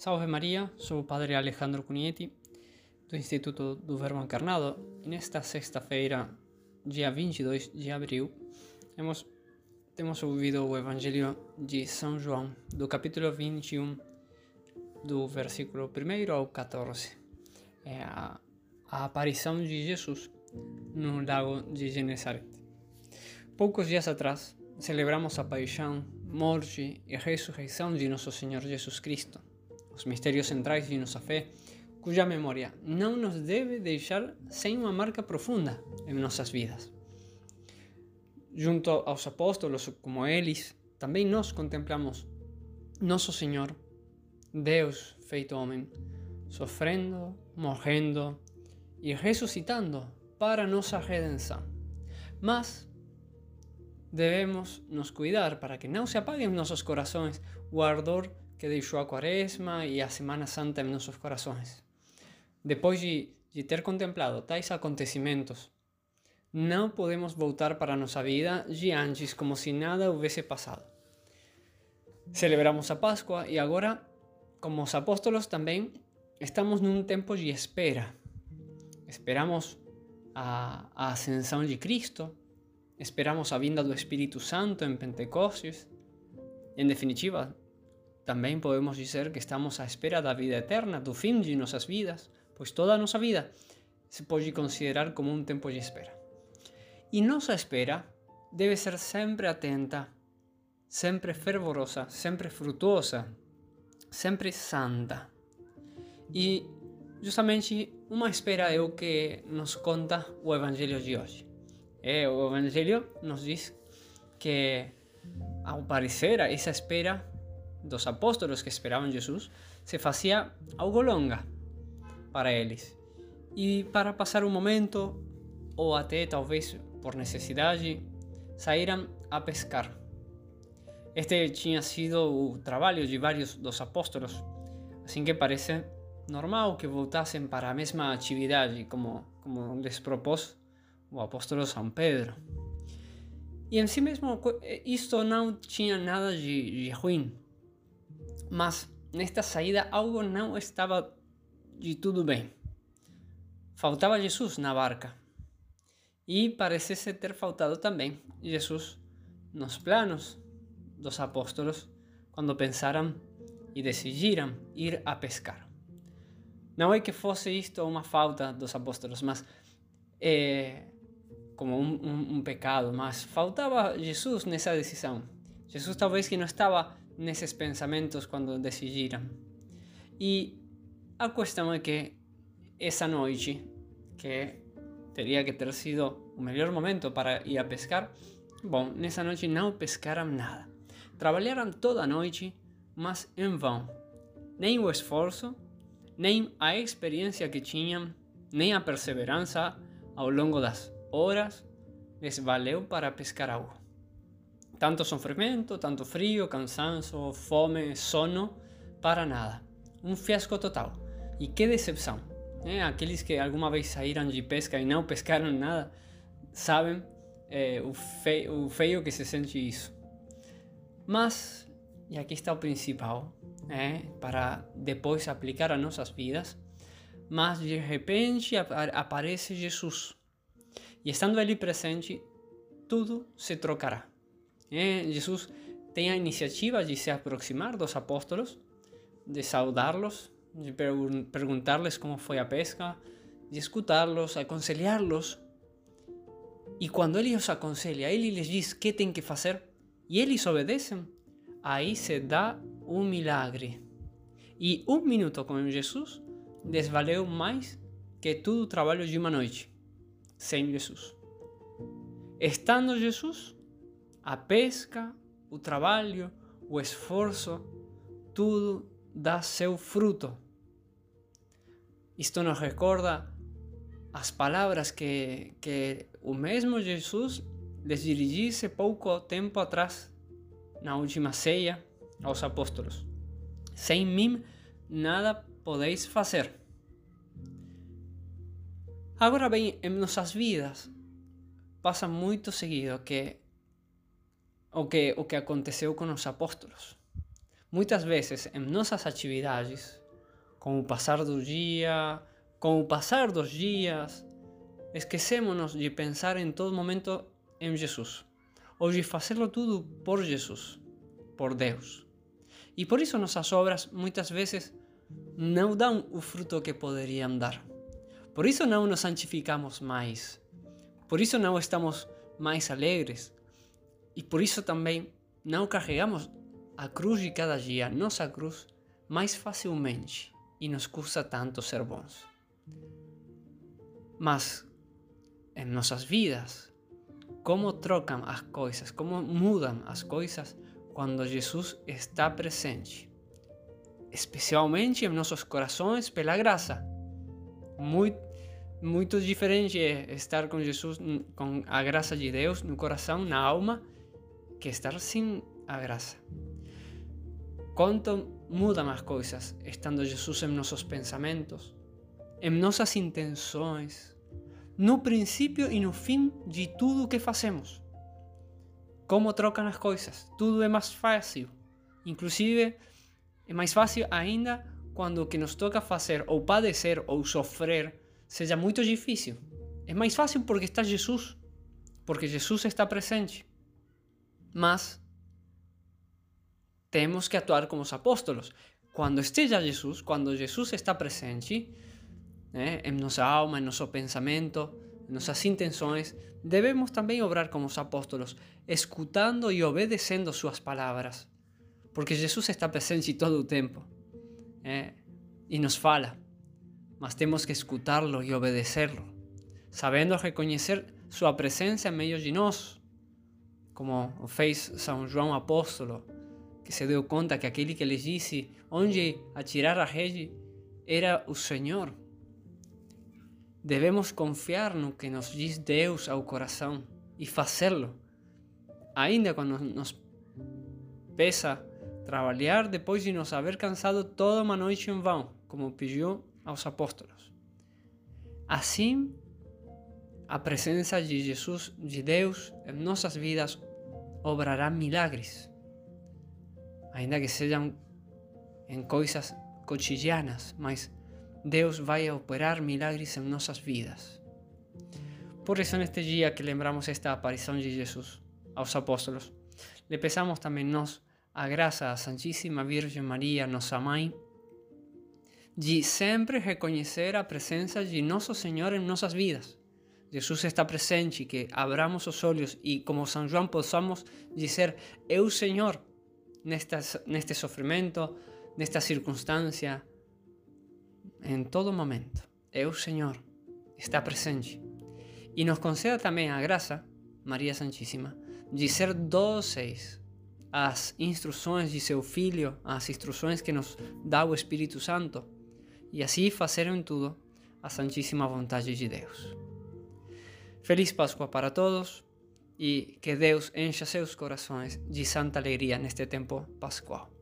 Salve sou o Padre Alejandro Cunheti, do Instituto do Verbo Encarnado, e nesta sexta-feira, dia 22 de abril, temos, temos ouvido o Evangelho de São João, do capítulo 21, do versículo 1 ao 14. É a, a aparição de Jesus no lago de Genesaret. Poucos dias atrás, celebramos a paixão, morte e ressurreição de nosso Senhor Jesus Cristo os mistérios centrais de nossa fé, cuja memória não nos deve deixar sem uma marca profunda em nossas vidas. Junto aos apóstolos, como eles, também nós contemplamos nosso Senhor, Deus feito homem, sofrendo, morrendo e ressuscitando para nossa redenção. Mas devemos nos cuidar para que não se apague em nossos corações o ardor que deixou a Quaresma e a Semana Santa em nossos corações. Depois de, de ter contemplado tais acontecimentos, não podemos voltar para nossa vida de antes como se nada houvesse passado. Celebramos a Páscoa e agora, como os apóstolos também, estamos num tempo de espera. Esperamos a, a ascensão de Cristo, esperamos a vinda do Espírito Santo em Pentecostes. Em definitiva, também podemos dizer que estamos à espera da vida eterna, do fim de nossas vidas, pois toda nossa vida se pode considerar como um tempo de espera. E nossa espera deve ser sempre atenta, sempre fervorosa, sempre frutuosa, sempre santa. E justamente uma espera é o que nos conta o Evangelho de hoje. É, o Evangelho nos diz que, ao parecer, essa espera dos apóstolos que esperavam Jesus se fazia algo longa para eles. E para passar um momento, ou até talvez por necessidade, saíram a pescar. Este tinha sido o trabalho de vários dos apóstolos, assim que parece normal que voltassem para a mesma atividade, como, como lhes propôs o apóstolo São Pedro. E em si mesmo, isto não tinha nada de, de mas nesta saída algo não estava de tudo bem. Faltava Jesus na barca. E parecesse ter faltado também Jesus nos planos dos apóstolos quando pensaram e decidiram ir a pescar. Não é que fosse isto uma falta dos apóstolos, mas é, como um, um, um pecado, mas faltava Jesus nessa decisão. Jesus talvez que não estava nesses pensamentos quando decidiram. E a questão é que essa noite, que teria que ter sido o melhor momento para ir a pescar, bom, nessa noite não pescaram nada. Trabalharam toda a noite, mas em vão. Nem o esforço, nem a experiência que tinham, nem a perseverança ao longo das horas les valeu para pescar algo. Tanto sofrimento, tanto frio, cansanço, fome, sono, para nada. Um fiasco total. E que decepção. Aqueles que alguma vez saíram de pesca e não pescaram nada, sabem é, o, feio, o feio que se sente isso. Mas, e aqui está o principal, é, para depois aplicar a nossas vidas, mas de repente aparece Jesus. E estando ali presente, tudo se trocará. É, Jesus tem a iniciativa de se aproximar dos apóstolos, de saudá-los, de perguntar-lhes como foi a pesca, de escutá-los, aconselhá-los. E quando ele os aconselha, ele lhes diz que tem que fazer e eles obedecem, aí se dá um milagre. E um minuto com Jesus desvaleu mais que todo o trabalho de uma noite sem Jesus. Estando Jesus, a pesca, o trabalho, o esforço, tudo dá seu fruto. Isto nos recorda as palavras que, que o mesmo Jesus lhes dirigisse pouco tempo atrás, na última ceia, aos apóstolos. Sem mim nada podeis fazer. Agora bem, em nossas vidas passa muito seguido que o que, o que aconteceu com os apóstolos. muitas vezes em nossas atividades, com o passar do dia, com o passar dos dias, esquecemos de pensar em todo momento em Jesus, ou de fazê-lo tudo por Jesus, por Deus. E por isso nossas obras muitas vezes não dão o fruto que poderiam dar. Por isso não nos santificamos mais. Por isso não estamos mais alegres. E por isso também não carregamos a cruz de cada dia, nossa cruz, mais facilmente. E nos custa tanto ser bons. Mas em nossas vidas, como trocam as coisas, como mudam as coisas quando Jesus está presente. Especialmente em nossos corações pela graça. Muito, muito diferente é estar com Jesus, com a graça de Deus no coração, na alma, que estar sem a graça. Quanto mudam as coisas estando Jesus em nossos pensamentos, em nossas intenções, no princípio e no fim de tudo que fazemos. Como trocam as coisas, tudo é mais fácil. Inclusive, é mais fácil ainda quando o que nos toca fazer ou padecer ou sofrer seja muito difícil. É mais fácil porque está Jesus, porque Jesus está presente. Mas temos que atuar como os apóstolos. Quando esteja Jesus, quando Jesus está presente, né, em nossa alma, em nosso pensamento, em nossas intenções, devemos também obrar como os apóstolos, escutando e obedecendo suas palavras. Porque Jesus está presente todo o tempo é, e nos fala, mas temos que escutá-lo e obedecê-lo, sabendo reconhecer sua presença em meio de nós, como fez São João Apóstolo, que se deu conta que aquele que lhes disse onde atirar a rede era o Senhor. Devemos confiar no que nos diz Deus ao coração e fazê-lo, ainda quando nos pesa trabalhar depois de nos haver cansado toda uma noite em vão, como pediu aos apóstolos. Assim, a presença de Jesus, de Deus, em nossas vidas obrará milagres, ainda que sejam em coisas cotidianas, mas Deus vai operar milagres em nossas vidas. Por isso, neste dia que lembramos esta aparição de Jesus aos apóstolos, lhe peçamos também nós a graça da Santíssima Virgem Maria, nossa mãe, de sempre reconhecer a presença de nosso Senhor em nossas vidas. Jesus está presente, que abramos os olhos e, como São João, possamos dizer: Eu, Senhor, nesta, neste sofrimento, nesta circunstância, em todo momento. Eu, Senhor, está presente. E nos conceda também a graça, Maria Santíssima, de ser dóceis as instruções de seu Filho, as instruções que nos dá o Espírito Santo, e assim fazer em tudo a santíssima vontade de Deus. Feliz Páscoa para todos e que Deus encha seus corações de santa alegria neste tempo pascual.